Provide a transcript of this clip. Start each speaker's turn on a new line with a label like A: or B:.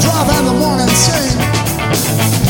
A: drive and the morning scene.